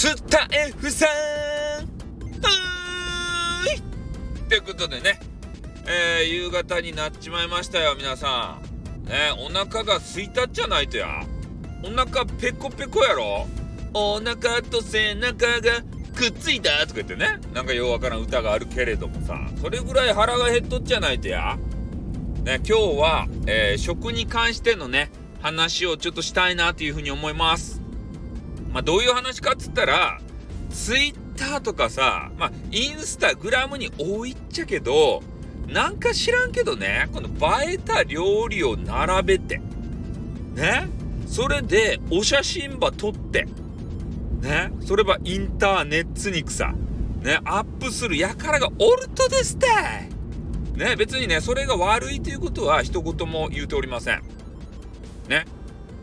スタエフさんはーいってことでね、えー、夕方になっちまいましたよ、皆さん。ね、お腹が空いたっちゃないとや。お腹ペコペコやろお腹と背中がくっついたとか言ってね、なんかようわからん歌があるけれどもさ、それぐらい腹が減っとっちゃないとや。ね、今日は、えー、食に関してのね、話をちょっとしたいなというふうに思います。まあ、どういう話かっつったら、ツイッターとかさ、まあ、インスタグラムに多いっちゃけど、なんか知らんけどね、この映えた料理を並べて、ね、それでお写真ば撮って、ね、そればインターネットにくさ、ね、アップするやからがおるとですってね、別にね、それが悪いということは一言も言うておりません。ね。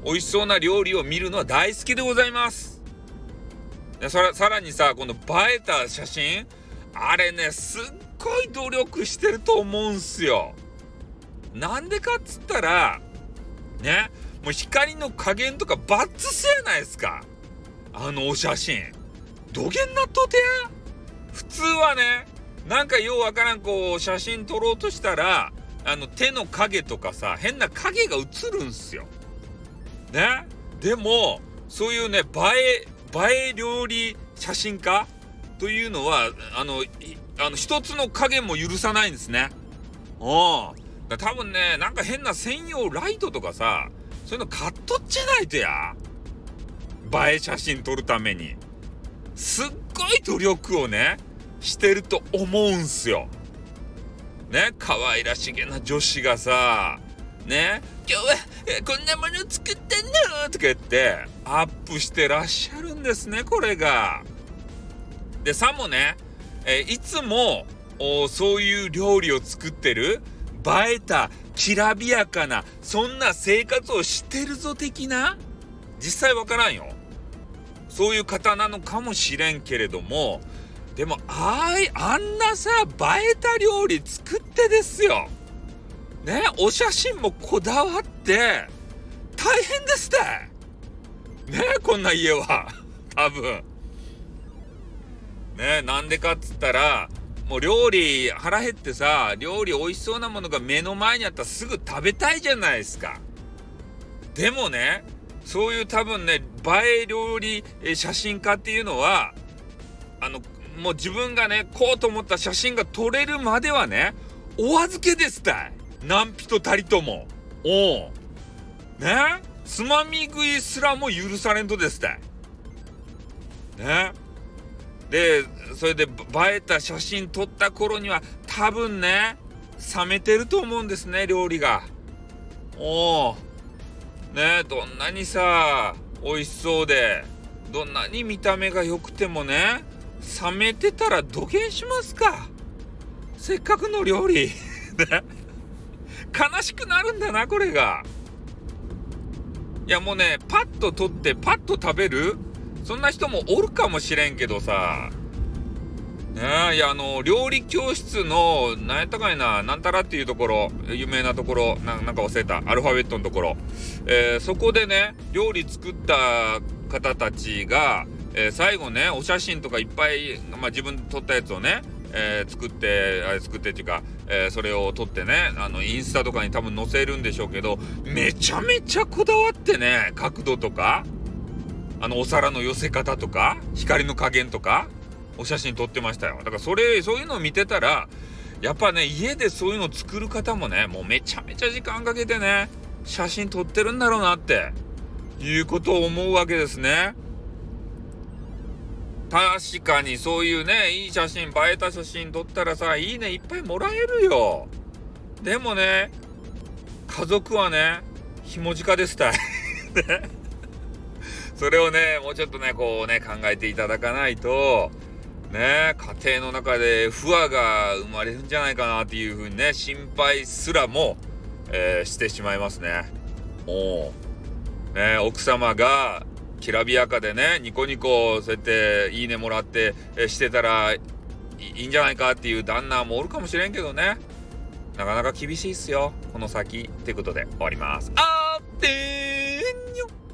美味しそうな料理を見るのは大好きでございます。でさらさらにさ、この映えた写真、あれね、すっごい努力してると思うんすよ。なんでかっつったら、ね、もう光の加減とかバッツスやないですか。あのお写真。どげんなっとてや普通はね、なんかようわからんこう写真撮ろうとしたら、あの手の影とかさ、変な影が映るんすよ。ねでもそういうね映え映え料理写真家というのはあのあの一つの影も許さないんですね。うん。多分ねなんか変な専用ライトとかさそういうの買っとっちゃないとや。映え写真撮るために。すっごい努力をねしてると思うんすよ。ね可愛らしげな女子がさね今日はこんなもの作ってんのとか言ってアップしてらっしゃるんですねこれが。でさもね、えいつもそういう料理を作ってる映えたきらびやかなそんな生活をしてるぞ的な実際わからんよ。そういう方なのかもしれんけれどもでもあいあんなさ映えた料理作ってですよねお写真もこだわって大変ですって。ねこんな家は。多分。ねなんでかっつったらもう料理腹減ってさ料理美味しそうなものが目の前にあったらすぐ食べたいじゃないですか。でもねそういう多分ね映え料理写真家っていうのはあのもう自分がねこうと思った写真が撮れるまではねお預けですたい何人たりとも。おう。ね？つまみ食いすらも許されんとですってね？で、それで映えた写真撮った頃には多分ね、冷めてると思うんですね、料理が。おお。ね？どんなにさ、美味しそうで、どんなに見た目が良くてもね、冷めてたらどげんしますか。せっかくの料理。ね？悲しくなるんだな、これが。いやもうね、パッと取ってパッと食べる？そんな人もおるかもしれんけどさ。ね、いや、あの、料理教室の、なんやったかいな、なんたらっていうところ、有名なところ、ななんか忘れた、アルファベットのところ。えー、そこでね、料理作った方たちが、えー、最後ね、お写真とかいっぱい、まあ、自分で撮ったやつをね、えー、作ってあれ作ってっていうか、えー、それを撮ってねあのインスタとかに多分載せるんでしょうけどめちゃめちゃこだわってね角度とかあのお皿の寄せ方とか光の加減とかお写真撮ってましたよだからそれそういうのを見てたらやっぱね家でそういうの作る方もねもうめちゃめちゃ時間かけてね写真撮ってるんだろうなっていうことを思うわけですね。確かにそういうね、いい写真、映えた写真撮ったらさ、いいね、いっぱいもらえるよ。でもね、家族はね、ひもじかですたい。ね。それをね、もうちょっとね、こうね、考えていただかないと、ね、家庭の中で不和が生まれるんじゃないかなっていうふうにね、心配すらも、えー、してしまいますね。もう、ね、奥様がきらびやかでね、ニコニコそうやっていいねもらって、えしてたらいいんじゃないかっていう旦那もおるかもしれんけどね。なかなか厳しいっすよ。この先。ってことで終わります。あーてー